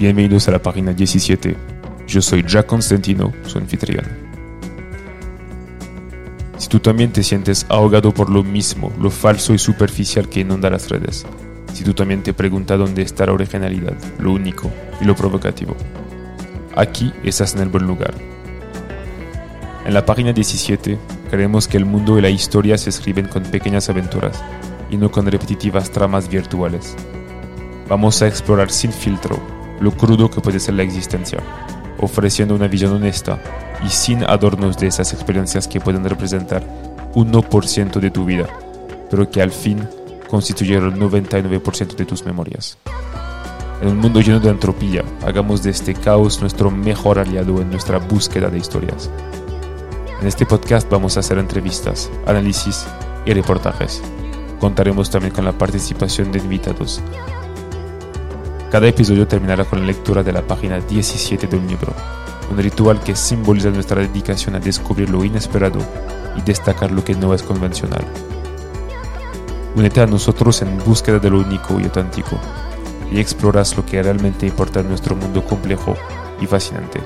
Bienvenidos a la página 17. Yo soy Jack Constantino, su anfitrión. Si tú también te sientes ahogado por lo mismo, lo falso y superficial que inunda las redes, si tú también te preguntas dónde está la originalidad, lo único y lo provocativo, aquí estás en el buen lugar. En la página 17 creemos que el mundo y la historia se escriben con pequeñas aventuras y no con repetitivas tramas virtuales. Vamos a explorar sin filtro lo crudo que puede ser la existencia, ofreciendo una visión honesta y sin adornos de esas experiencias que pueden representar 1% de tu vida, pero que al fin constituyeron el 99% de tus memorias. En un mundo lleno de entropía, hagamos de este caos nuestro mejor aliado en nuestra búsqueda de historias. En este podcast vamos a hacer entrevistas, análisis y reportajes. Contaremos también con la participación de invitados. Cada episodio terminará con la lectura de la página 17 de un libro, un ritual que simboliza nuestra dedicación a descubrir lo inesperado y destacar lo que no es convencional. Únete a nosotros en búsqueda de lo único y auténtico y exploras lo que realmente importa en nuestro mundo complejo y fascinante.